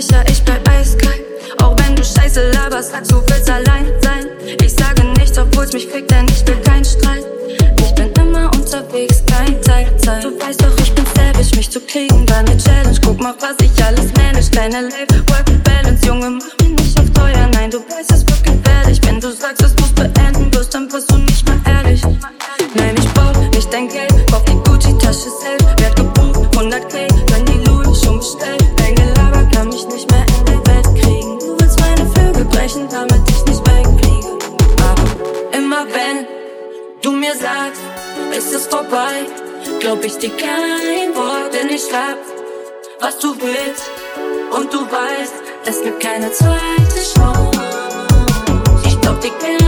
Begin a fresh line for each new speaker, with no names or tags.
sicher, ich bleib eiskalt. Auch wenn du Scheiße laberst, sagst du willst allein sein. Ich sage nichts, obwohl's mich kriegt, denn ich will keinen Streit. Ich bin immer unterwegs, kein Teilzeit. Du weißt doch, ich bin selbig, mich zu kriegen, war ne Challenge. Guck mal, was ich alles manage. Deine Life, Work and Balance, Junge, mach mich nicht auf teuer. Nein, du weißt es wird gefährlich. Wenn du sagst, es muss beenden, wirst dann wirst sagt, ist es vorbei, glaub ich dir kein Wort, denn ich hab, was du willst. Und du weißt, es gibt keine zweite Chance. Ich glaub dir kein